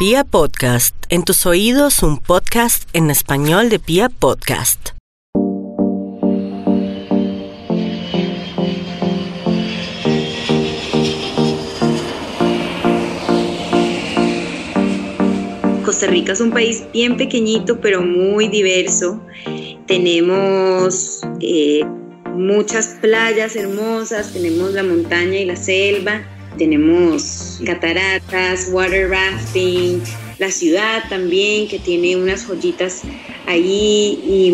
Pia Podcast, en tus oídos un podcast en español de Pia Podcast. Costa Rica es un país bien pequeñito pero muy diverso. Tenemos eh, muchas playas hermosas, tenemos la montaña y la selva, tenemos cataratas, water rafting, la ciudad también que tiene unas joyitas ahí y,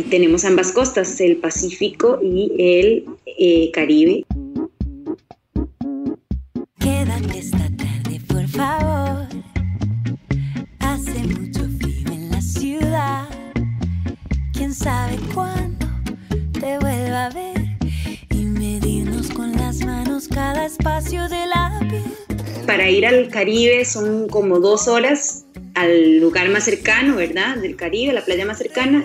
mm, tenemos ambas costas, el Pacífico y el eh, Caribe. Quédate esta tarde, por favor. Hace mucho frío en la ciudad. Quién sabe cuándo te vuelva a ver cada espacio de la piel. Para ir al Caribe son como dos horas al lugar más cercano, ¿verdad? Del Caribe, la playa más cercana.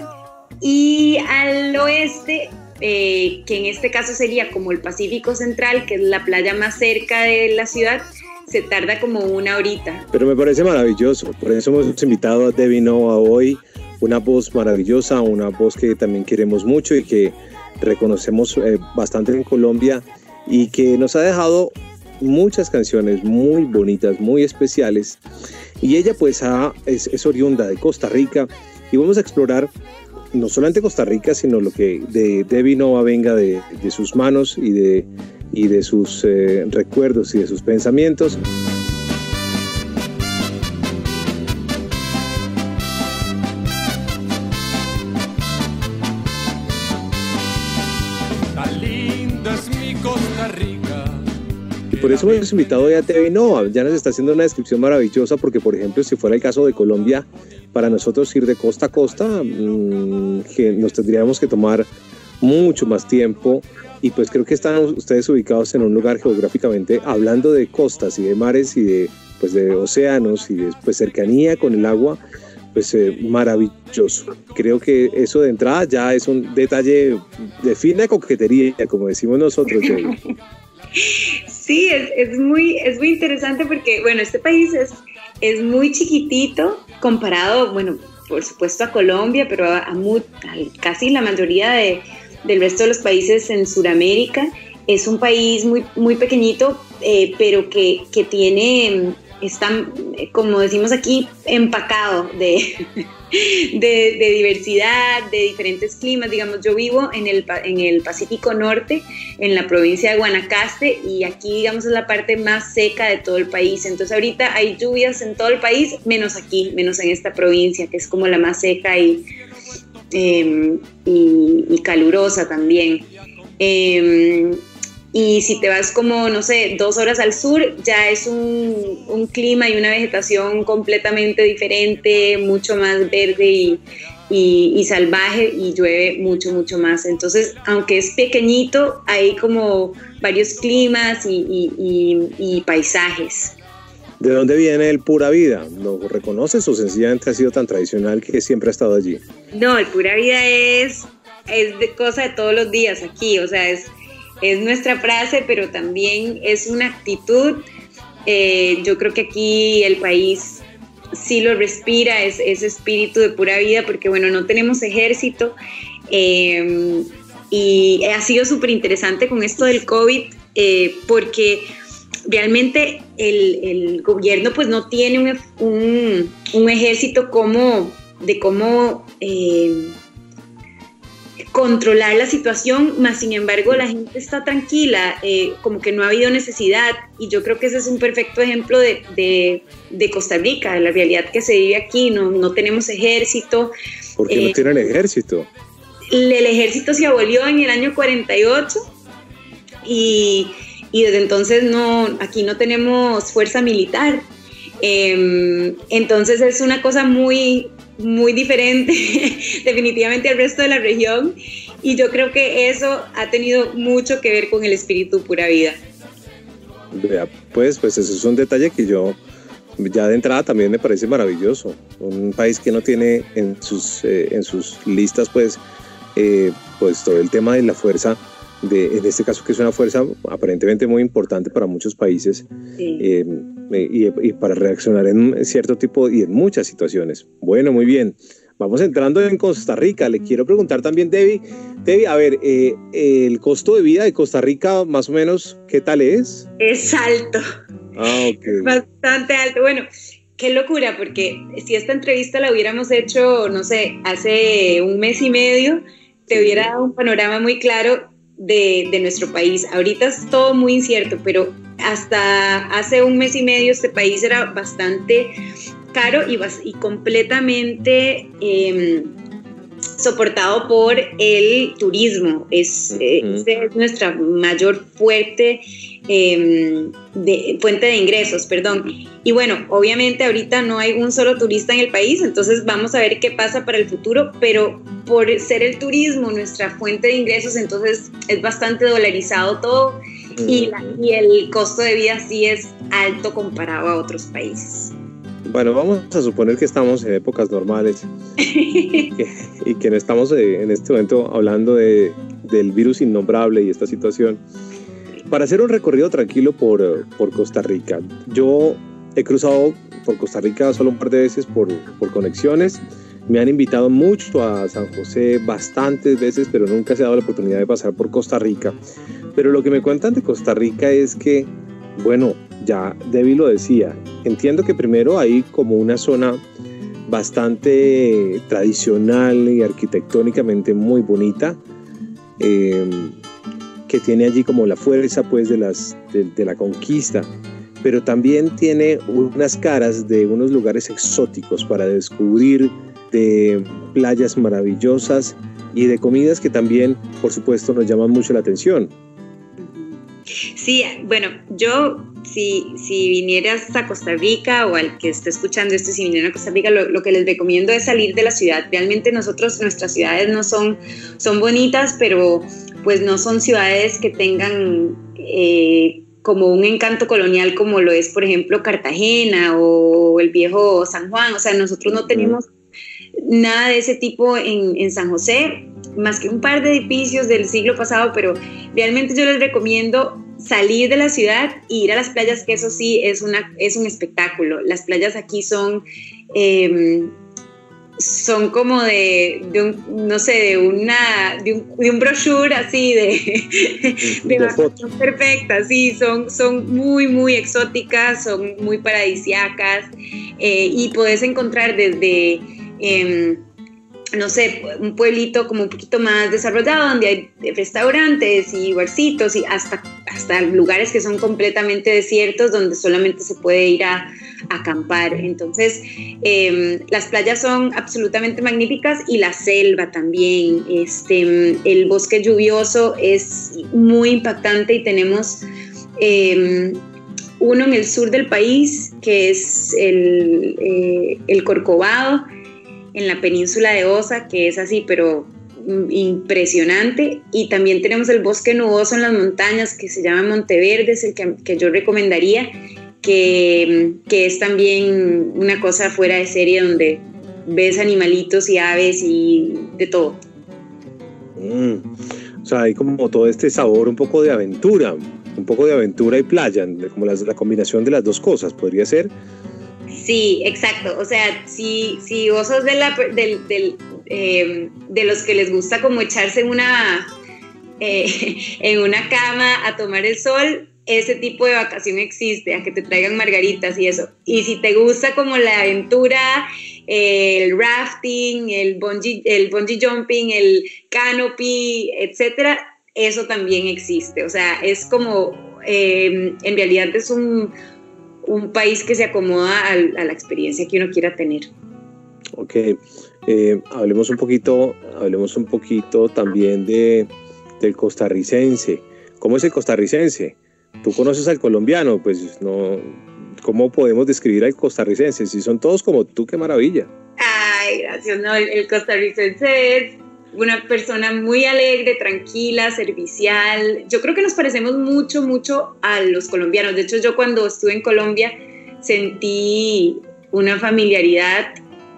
Y al oeste, eh, que en este caso sería como el Pacífico Central, que es la playa más cerca de la ciudad, se tarda como una horita. Pero me parece maravilloso, por eso hemos invitado a Debbie Nova hoy, una voz maravillosa, una voz que también queremos mucho y que reconocemos eh, bastante en Colombia y que nos ha dejado muchas canciones muy bonitas, muy especiales. Y ella pues es, oriunda de Costa Rica y vamos a explorar no solamente Costa Rica, sino lo que de Debbie Nova venga de, sus manos y de, y de sus eh, recuerdos y de sus pensamientos. Por eso hemos invitado hoy a TV Nova. Ya nos está haciendo una descripción maravillosa porque, por ejemplo, si fuera el caso de Colombia, para nosotros ir de costa a costa, mm, nos tendríamos que tomar mucho más tiempo. Y pues creo que están ustedes ubicados en un lugar geográficamente hablando de costas y de mares y de pues de océanos y de pues, cercanía con el agua pues eh, maravilloso. Creo que eso de entrada ya es un detalle de fina coquetería como decimos nosotros Sí, es, muy, es muy interesante porque, bueno, este país es, es muy chiquitito comparado, bueno, por supuesto a Colombia, pero a, casi la mayoría de, del resto de los países en Sudamérica. Es un país muy, muy pequeñito, eh, pero que, que tiene están, como decimos aquí, empacado de, de, diversidad, de diferentes climas. Digamos, yo vivo en el, en el Pacífico Norte, en la provincia de Guanacaste, y aquí, digamos, es la parte más seca de todo el país. Entonces, ahorita hay lluvias en todo el país, menos aquí, menos en esta provincia, que es como la más seca y, em, y, calurosa también. Em, y si te vas como, no sé, dos horas al sur, ya es un, clima y una vegetación completamente diferente, mucho más verde y, salvaje y llueve mucho, mucho más. Entonces, aunque es pequeñito, hay como varios climas y, paisajes. ¿De dónde viene el Pura Vida? ¿Lo reconoces o sencillamente ha sido tan tradicional que siempre ha estado allí? No, el Pura Vida es, es de cosa de todos los días aquí, o sea, es es nuestra frase, pero también es una actitud. Eh, yo creo que aquí el país sí lo respira, es ese espíritu de pura vida, porque bueno, no tenemos ejército. Eh, y ha sido súper interesante con esto del COVID, eh, porque realmente el, gobierno pues no tiene un, un, ejército como de cómo controlar la situación, más sin embargo la gente está tranquila, eh, como que no ha habido necesidad y yo creo que ese es un perfecto ejemplo de, de, Costa Rica, de la realidad que se vive aquí, no, no tenemos ejército. ¿Por qué no eh, tienen ejército? El, ejército se abolió en el año 48 y, y desde entonces no, aquí no tenemos fuerza militar. Em, entonces es una cosa muy, muy diferente definitivamente al resto de la región y yo creo que eso ha tenido mucho que ver con el espíritu pura vida. Pues, pues eso es un detalle que yo ya de entrada también me parece maravilloso. Un país que no tiene en sus, eh, en sus listas pues, eh, pues todo el tema de la fuerza, de, en este caso que es una fuerza aparentemente muy importante para muchos países. Eh, y, y, para reaccionar en cierto tipo y en muchas situaciones. Bueno, muy bien. Vamos entrando en Costa Rica. Le quiero preguntar también, Debbie. Debbie, a ver, eh, el costo de vida de Costa Rica, más o menos, ¿qué tal es? Es alto. Ah, ok. Bastante alto. Bueno, qué locura, porque si esta entrevista la hubiéramos hecho, no sé, hace un mes y medio, te hubiera dado un panorama muy claro de, de, nuestro país. Ahorita es todo muy incierto, pero hasta hace un mes y medio este país era bastante caro y, y completamente em, soportado por el turismo. Es, eh, es nuestra mayor fuerte, em, de, fuente de ingresos, perdón. Y bueno, obviamente ahorita no hay un solo turista en el país, entonces vamos a ver qué pasa para el futuro, pero por ser el turismo nuestra fuente de ingresos, entonces es bastante dolarizado todo y, y el costo de vida sí es alto comparado a otros países. Bueno, vamos a suponer que estamos en épocas normales y, que, no estamos eh, en este momento hablando de, del virus innombrable y esta situación. Para hacer un recorrido tranquilo por, por Costa Rica, yo he cruzado por Costa Rica solo un par de veces por, por conexiones. Me han invitado mucho a San José bastantes veces, pero nunca se ha dado la oportunidad de pasar por Costa Rica. Pero lo que me cuentan de Costa Rica es que, bueno, ya Debbie lo decía, entiendo que primero hay como una zona bastante tradicional y arquitectónicamente muy bonita, em, que tiene allí como la fuerza pues de, de, la conquista, pero también tiene unas caras de unos lugares exóticos para descubrir, de playas maravillosas y de comidas que también, por supuesto, nos llaman mucho la atención. Sí, bueno, yo si, si vinieras a Costa Rica o al que esté escuchando esto, si vinieran a Costa Rica, lo, que les recomiendo es salir de la ciudad. Realmente nosotros, nuestras ciudades no son, son bonitas, pero pues no son ciudades que tengan eh, como un encanto colonial como lo es, por ejemplo, Cartagena o el viejo San Juan. O sea, nosotros no tenemos nada de ese tipo en, en San José, más que un par de edificios del siglo pasado, pero realmente yo les recomiendo salir de la ciudad e ir a las playas, que eso sí es, una, es un espectáculo. Las playas aquí son, em, son como de, un, no sé, de, una, de, un, brochure así, de, de, foto perfecta, sí, son, son muy, muy exóticas, son muy paradisiacas eh, y puedes encontrar desde... Em, no sé, un pueblito como un poquito más desarrollado, donde hay restaurantes y barcitos y hasta, hasta lugares que son completamente desiertos, donde solamente se puede ir a, acampar. Entonces, em, las playas son absolutamente magníficas y la selva también. Este, el bosque lluvioso es muy impactante y tenemos em, uno en el sur del país, que es el, eh, el Corcovado en la península de Osa, que es así, pero impresionante. Y también tenemos el bosque nuboso en las montañas, que se llama Monteverde, es el que, yo recomendaría, que, es también una cosa fuera de serie donde ves animalitos y aves y de todo. Mm. O sea, hay como todo este sabor un poco de aventura, un poco de aventura y playa, como la combinación de las dos cosas, podría ser. Sí, exacto. O sea, si, si de, la, em, de los que les gusta como echarse en una, eh, en una cama a tomar el sol, ese tipo de vacación existe, a que te traigan margaritas y eso. Y si te gusta como la aventura, el rafting, el bungee, el bungee jumping, el canopy, etcétera, eso también existe. O sea, es como, em, en realidad es un un país que se acomoda a, la experiencia que uno quiera tener. Ok, eh, hablemos un poquito, hablemos un poquito también de, del costarricense. ¿Cómo es el costarricense? Tú conoces al colombiano, pues no, ¿cómo podemos describir al costarricense? Si son todos como tú, qué maravilla. Ay, gracias, no, el costarricense es una persona muy alegre, tranquila, servicial. Yo creo que nos parecemos mucho, mucho a los colombianos. De hecho, yo cuando estuve en Colombia sentí una familiaridad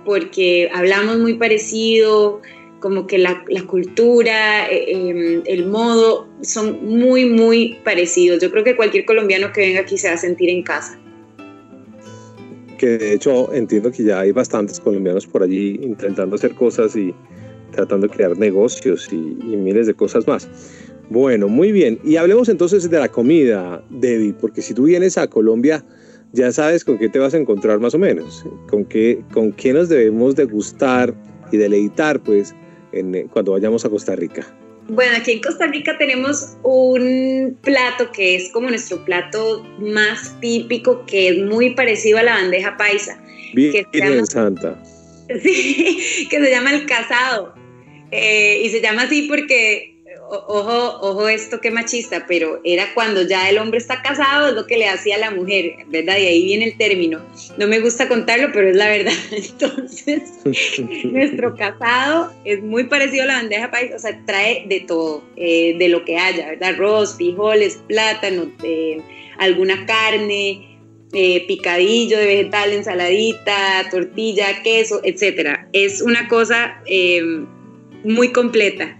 porque hablamos muy parecido, como que la, cultura, eh, em, el modo, son muy, muy parecidos. Yo creo que cualquier colombiano que venga aquí se va a sentir en casa. que de hecho entiendo que ya hay bastantes colombianos por allí intentando hacer cosas y tratando de crear negocios y, y miles de cosas más. Bueno, muy bien. Y hablemos entonces de la comida, David, porque si tú vienes a Colombia, ya sabes con qué te vas a encontrar más o menos, con qué, con qué nos debemos degustar y deleitar, pues, en, cuando vayamos a Costa Rica. Bueno, aquí en Costa Rica tenemos un plato que es como nuestro plato más típico, que es muy parecido a la bandeja paisa. Bien, que se Virgen llama- Santa. Sí, que se llama el casado. Eh, y se llama así porque, ojo, ojo esto que machista, pero era cuando ya el hombre está casado, es lo que le hacía a la mujer, ¿verdad? Y ahí viene el término. No me gusta contarlo, pero es la verdad. Entonces, nuestro casado es muy parecido a la bandeja paisa, o sea, trae de todo, eh, de lo que haya, ¿verdad? Arroz, frijoles, plátano, eh, alguna carne, eh, picadillo de vegetal, ensaladita, tortilla, queso, etcétera. Es una cosa eh, muy completa.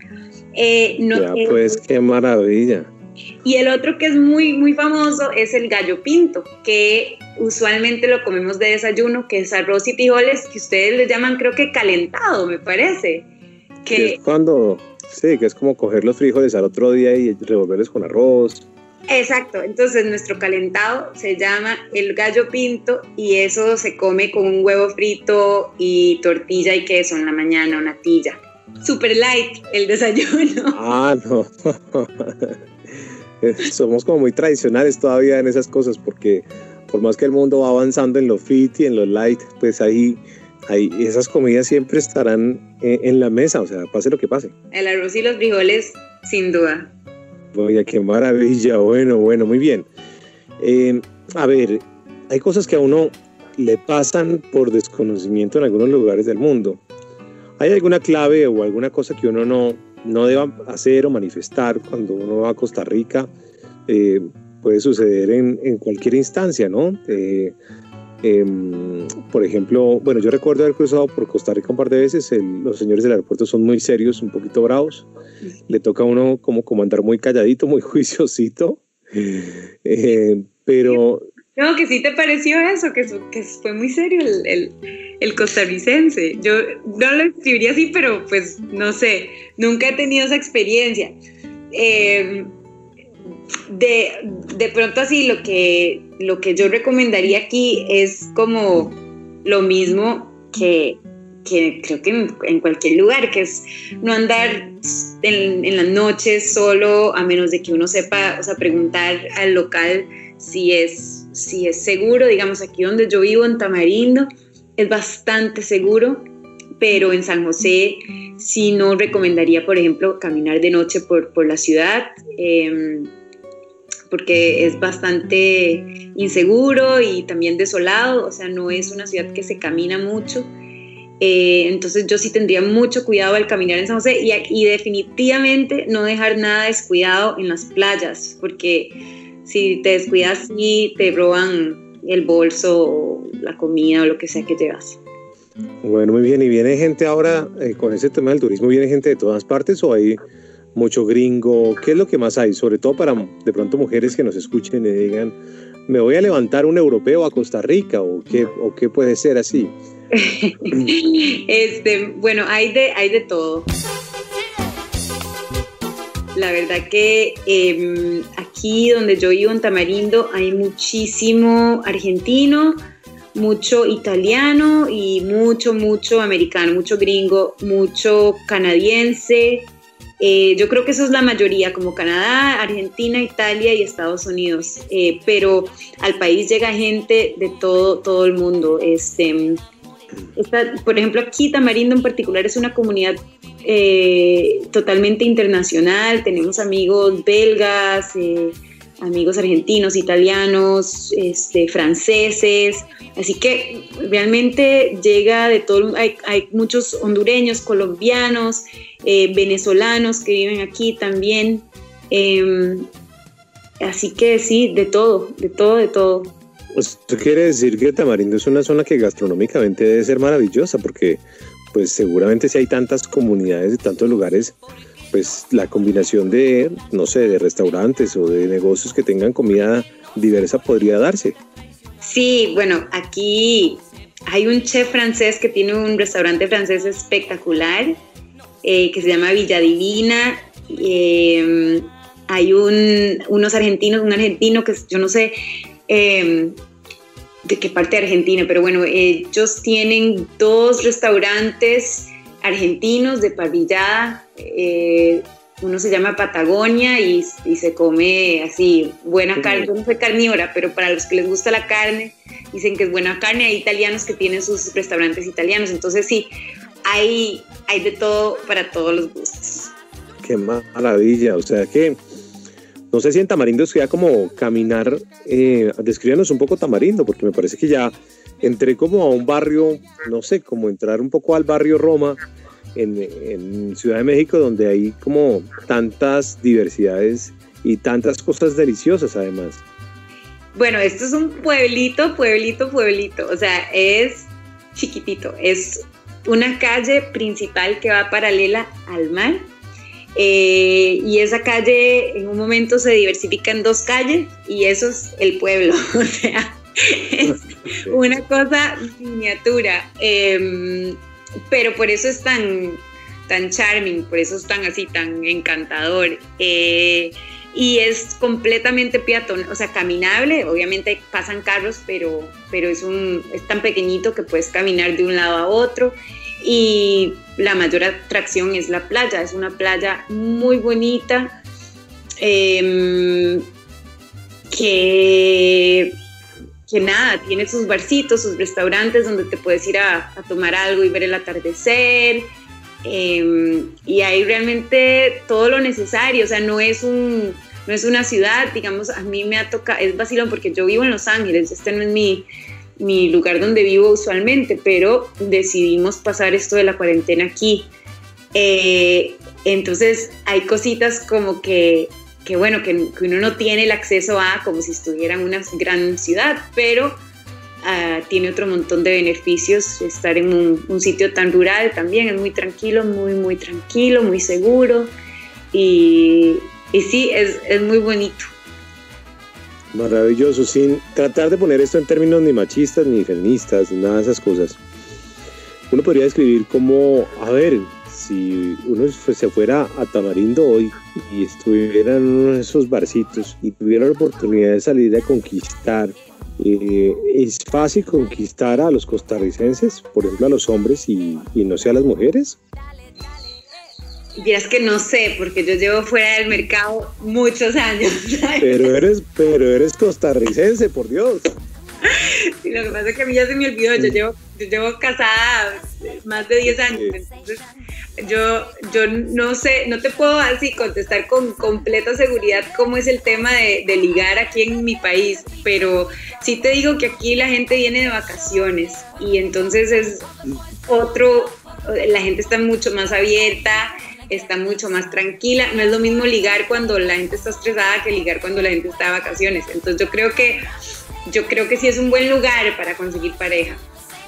Eh, no- Ya, pues, qué maravilla. y el otro que es muy, muy famoso es el gallo pinto, que usualmente lo comemos de desayuno, que es arroz y frijoles, que ustedes le llaman creo que calentado, me parece. Que Que, es cuando, sí, que es como coger los frijoles al otro día y revolverlos con arroz. Exacto, entonces nuestro calentado se llama el gallo pinto y eso se come con un huevo frito y tortilla y queso en la mañana, una tilla. Super light el desayuno. Ah, no. Eh, Somos como muy tradicionales todavía en esas cosas porque por más que el mundo va avanzando en lo fit y en lo light, pues ahí, ahí esas comidas siempre estarán en, en la mesa, o sea, pase lo que pase. El arroz y los frijoles, sin duda. Oye, qué maravilla, bueno, bueno, muy bien. Eh, a ver, hay cosas que a uno le pasan por desconocimiento en algunos lugares del mundo. ¿Hay alguna clave o alguna cosa que uno no, no deba hacer o manifestar cuando uno va a Costa Rica? Eh, puede suceder en, en cualquier instancia, ¿no? Eh, em, por ejemplo, bueno, yo recuerdo haber cruzado por Costa Rica un par de veces, el- los señores del aeropuerto son muy serios, un poquito bravos, le toca a uno como comandar muy calladito, muy juiciosito, Eh, pero No, que sí te pareció eso, que, fue muy serio el, el- el costarricense. Yo no lo escribiría así, pero pues no sé, nunca he tenido esa experiencia. Eh, de, de pronto así, lo que, lo que yo recomendaría aquí es como lo mismo que, que creo que en, cualquier lugar, que es no andar en, en las noches solo, a menos de que uno sepa, o sea, preguntar al local si es, si es seguro, digamos aquí donde yo vivo, en Tamarindo, es bastante seguro, pero en San José sí no recomendaría, por ejemplo, caminar de noche por, por la ciudad, eh, porque es bastante inseguro y también desolado, o sea, no es una ciudad que se camina mucho. Eh, entonces yo sí tendría mucho cuidado al caminar en San José y, y definitivamente no dejar nada descuidado en las playas, porque si te descuidas sí te roban el bolso, o la comida o lo que sea que llevas. Bueno, muy bien. ¿Y viene gente ahora eh, con ese tema del turismo? ¿Viene gente de todas partes o hay mucho gringo? ¿Qué es lo que más hay? Sobre todo para de pronto mujeres que nos escuchen y digan, me voy a levantar un europeo a Costa Rica o qué, o qué puede ser así. este, bueno, hay de, hay de todo. La verdad que eh, aquí donde yo vivo en Tamarindo hay muchísimo argentino, mucho italiano y mucho, mucho americano, mucho gringo, mucho canadiense. Eh, yo creo que eso es la mayoría, como Canadá, Argentina, Italia y Estados Unidos. Eh, pero al país llega gente de todo, todo el mundo. Este, esta, por ejemplo, aquí Tamarindo en particular es una comunidad eh, totalmente internacional. Tenemos amigos belgas, eh, amigos argentinos, italianos, este, franceses. Así que realmente llega de todo. Hay, hay muchos hondureños, colombianos, eh, venezolanos que viven aquí también. Eh, así que sí, de todo, de todo, de todo. Esto quiere decir que Tamarindo es una zona que gastronómicamente debe ser maravillosa porque pues seguramente si hay tantas comunidades de tantos lugares, pues la combinación de, no sé, de restaurantes o de negocios que tengan comida diversa podría darse. Sí, bueno, aquí hay un chef francés que tiene un restaurante francés espectacular eh, que se llama Villa Divina. Eh, hay un, unos argentinos, un argentino que yo no sé eh, de qué parte de Argentina, pero bueno, ellos tienen dos restaurantes argentinos de parrillada. uno se llama Patagonia y, se come así buena carne. Yo no soy carnívora, pero para los que les gusta la carne, dicen que es buena carne. Hay italianos que tienen sus restaurantes italianos. Entonces sí, hay, hay de todo para todos los gustos. Qué maravilla, o sea que no sé si en Tamarindo sería como caminar, eh, descríbanos un poco Tamarindo, porque me parece que ya entré como a un barrio, no sé, como entrar un poco al barrio Roma en, Ciudad de México, donde hay como tantas diversidades y tantas cosas deliciosas además. Bueno, esto es un pueblito, pueblito, pueblito, o sea, es chiquitito, es una calle principal que va paralela al mar. Eh, y esa calle en un momento se diversifica en dos calles y eso es el pueblo. o sea, una cosa miniatura. Em, pero por eso es tan, tan charming, por eso es tan así, tan encantador. Eh, y es completamente peatón, o sea, caminable, obviamente pasan carros, pero, pero es, un, es tan pequeñito que puedes caminar de un lado a otro y la mayor atracción es la playa, es una playa muy bonita em, que, que nada, tiene sus barcitos, sus restaurantes donde te puedes ir a, tomar algo y ver el atardecer. Em, y hay realmente todo lo necesario, o sea, no es un, no es una ciudad, digamos, a mí me ha tocado, es vacilón porque yo vivo en Los Ángeles, este no es mi, mi lugar donde vivo usualmente, pero decidimos pasar esto de la cuarentena aquí. Eh, entonces hay cositas como que, que bueno, que, uno no tiene el acceso a como si estuviera en una gran ciudad, pero ah, tiene otro montón de beneficios estar en un, sitio tan rural también, es muy tranquilo, muy, muy tranquilo, muy seguro y, y sí, es, es muy bonito. Maravilloso, sin tratar de poner esto en términos ni machistas ni feministas, nada de esas cosas. Uno podría describir como, a ver, si uno se fuera a Tamarindo hoy y estuviera en uno de esos barcitos y tuviera la oportunidad de salir a conquistar, eh, ¿es fácil conquistar a los costarricenses, por ejemplo a los hombres y, y no sea a las mujeres? Y es que no sé, porque yo llevo fuera del mercado muchos años. Pero eres, pero eres costarricense, por Dios. Sí, lo que pasa es que a mí ya se me olvidó, yo llevo, yo llevo casada más de 10 años, entonces yo, yo no sé, no te puedo así contestar con completa seguridad cómo es el tema de, de ligar aquí en mi país, pero sí te digo que aquí la gente viene de vacaciones y entonces es otro, la gente está mucho más abierta, está mucho más tranquila. No es lo mismo ligar cuando la gente está estresada que ligar cuando la gente está de vacaciones. Entonces yo creo que yo creo que sí es un buen lugar para conseguir pareja.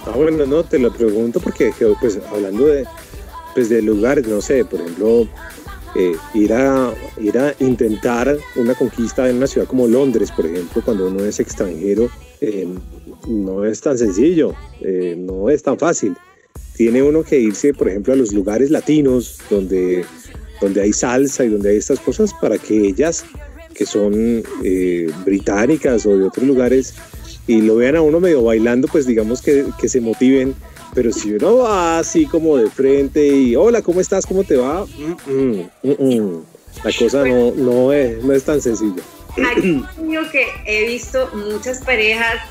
Ah, bueno, no, te lo pregunto porque pues hablando de, pues, de lugares, no sé, por ejemplo, eh, ir, a, intentar una conquista en una ciudad como Londres, por ejemplo, cuando uno es extranjero, eh, no es tan sencillo, eh, no es tan fácil. Tiene uno que irse, por ejemplo, a los lugares latinos donde, donde hay salsa y donde hay estas cosas para que ellas, que son eh, británicas o de otros lugares, y lo vean a uno medio bailando, pues digamos que, que se motiven. Pero si uno va así como de frente y, hola, ¿cómo estás? ¿Cómo te va? Mm, mm, mm, la cosa no, no, es, no es tan sencilla. Aquí que he visto muchas parejas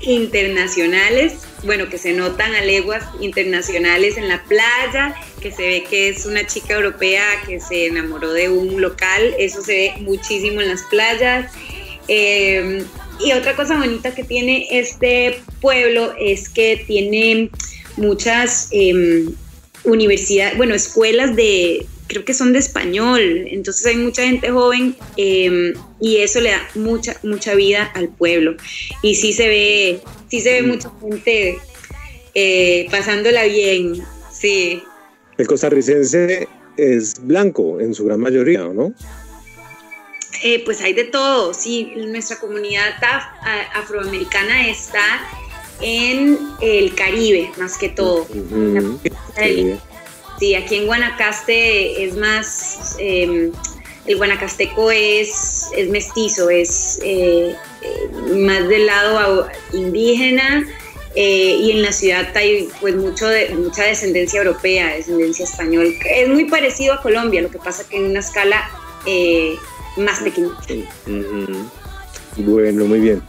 internacionales, bueno, que se notan a leguas internacionales en la playa, que se ve que es una chica europea que se enamoró de un local, eso se ve muchísimo en las playas. Eh, y otra cosa bonita que tiene este pueblo es que tiene muchas em, universidades, bueno, escuelas de, creo que son de español, entonces hay mucha gente joven em, y eso le da mucha, mucha vida al pueblo. Y sí se ve, sí se ve mm. mucha gente eh, pasándola bien, sí. El costarricense es blanco en su gran mayoría, ¿no? Eh, pues hay de todo, sí, nuestra comunidad afroamericana está en el Caribe, más que todo. sí. aquí en Guanacaste es más, em, el guanacasteco es, es mestizo, es eh, eh, más del lado indígena. y en la ciudad hay pues mucho de, mucha descendencia europea, descendencia española. Es muy parecido a Colombia, lo que pasa que en una escala más pequeño. Bueno, muy bien.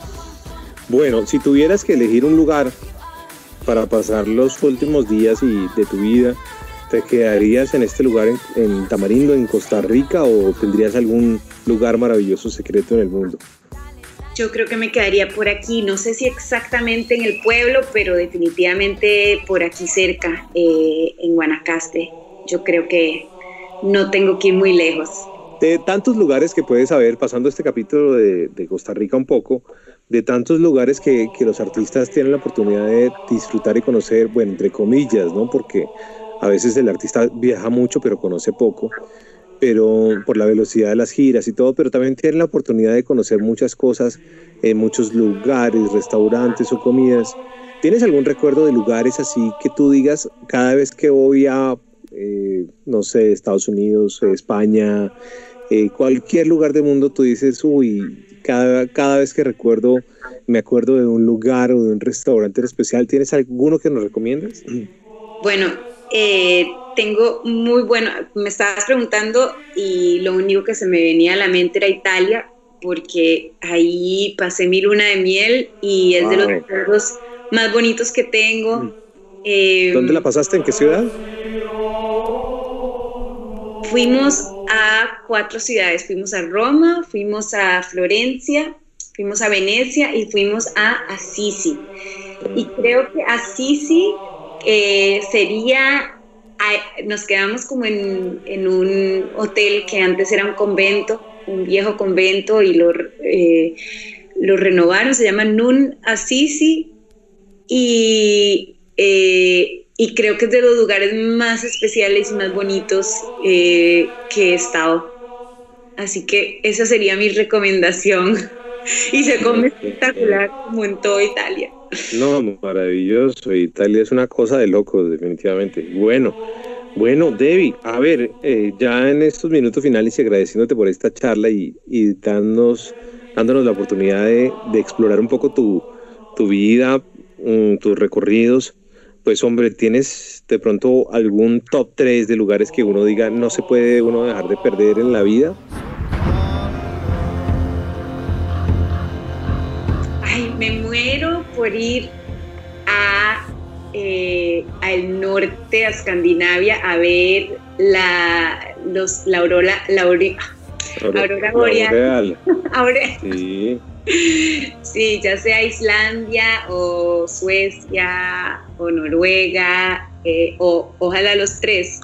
Bueno, si tuvieras que elegir un lugar para pasar los últimos días y de tu vida, ¿te quedarías en este lugar en, Tamarindo, en Costa Rica, o tendrías algún lugar maravilloso secreto en el mundo? Yo creo que me quedaría por aquí, no sé si exactamente en el pueblo, pero definitivamente por aquí cerca, eh, en Guanacaste. Yo creo que no tengo que ir muy lejos de tantos lugares que puedes saber, pasando este capítulo de, Costa Rica un poco, de tantos lugares que, los artistas tienen la oportunidad de disfrutar y conocer, bueno, entre comillas, ¿no? Porque a veces el artista viaja mucho pero conoce poco, pero por la velocidad de las giras y todo, pero también tienen la oportunidad de conocer muchas cosas en muchos lugares, restaurantes o comidas. ¿Tienes algún recuerdo de lugares así que tú digas cada vez que voy a, eh, no sé, Estados Unidos, España, eh, cualquier lugar del mundo tú dices, uy, cada, cada vez que recuerdo, me acuerdo de un lugar o de un restaurante especial. ¿Tienes alguno que nos recomiendas? Bueno, eh, tengo muy bueno, me estabas preguntando y lo único que se me venía a la mente era Italia, porque ahí pasé mi luna de miel y es de los recuerdos más bonitos que tengo. Mm. Eh, ¿Dónde la pasaste? ¿En qué ciudad? Fuimos a cuatro ciudades. Fuimos a Roma, fuimos a Florencia, fuimos a Venecia y fuimos a Assisi. Y creo que Assisi eh, sería, nos quedamos como en, un hotel que antes era un convento, un viejo convento y lo, eh, lo renovaron, se llama Nun Assisi. Y eh, y creo que es de los lugares más especiales y más bonitos eh, que he estado. Así que esa sería mi recomendación. y se come espectacular como en toda Italia. No, maravilloso. Italia es una cosa de locos, definitivamente. Bueno, bueno, Debbie, a ver, eh, ya en estos minutos finales y agradeciéndote por esta charla y, y dándonos, dándonos la oportunidad de, de explorar un poco tu, tu vida, mm, tus recorridos pues hombre, ¿tienes de pronto algún top 3 de lugares que uno diga no se puede uno dejar de perder en la vida? Ay, me muero por ir a eh, al norte, a Escandinavia, a ver la, los, la aurora, la aurora, boreal. Sí. Sí, ya sea Islandia o Suecia o Noruega eh, o ojalá los tres.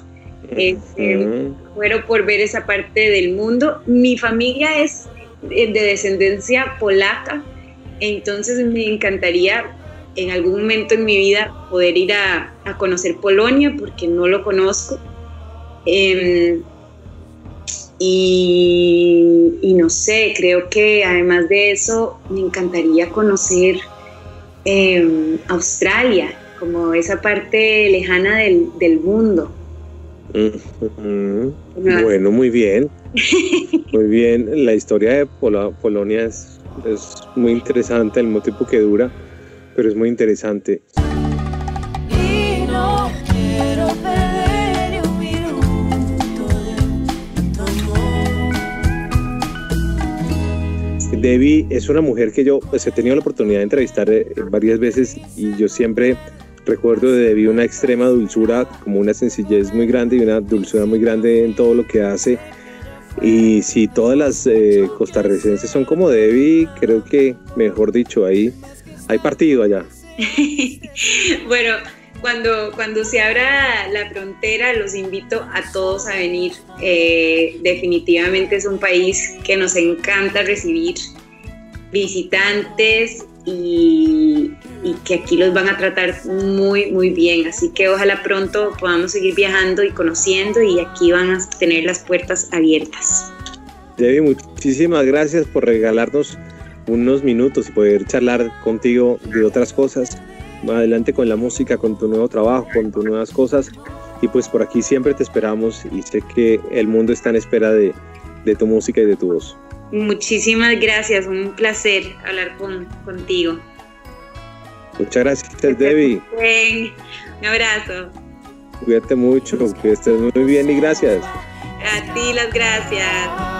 Fueron por ver esa parte del mundo. Mi familia es de descendencia polaca, entonces me encantaría en algún momento en mi vida poder ir a, conocer Polonia porque no lo conozco. Em, y, no sé, creo que además de eso me encantaría conocer em, Australia, como esa parte lejana del, mundo. Bueno, muy bien. Muy bien. La historia de Polonia es, es muy interesante, mismo tiempo que dura, pero es muy interesante. Debbie es una mujer que yo pues, he tenido la oportunidad de entrevistar eh, varias veces y yo siempre recuerdo de Debbie una extrema dulzura, como una sencillez muy grande y una dulzura muy grande en todo lo que hace. Y si todas las eh, costarricenses son como Debbie, creo que, mejor dicho, ahí hay partido allá. bueno, cuando, cuando se abra la frontera, los invito a todos a venir. Eh, definitivamente es un país que nos encanta recibir visitantes y, que aquí los van a tratar muy, muy bien. Así que ojalá pronto podamos seguir viajando y conociendo y aquí van a tener las puertas abiertas. Debbie, muchísimas gracias por regalarnos unos minutos y poder charlar contigo de otras cosas. Adelante con la música, con tu nuevo trabajo, con tus nuevas cosas. Y pues por aquí siempre te esperamos y sé que el mundo está en espera de, tu música y de tu voz. Muchísimas gracias, un placer hablar con, contigo. Muchas gracias, Debbie. Un abrazo. Cuídate mucho, que estés muy bien y gracias. A ti las gracias.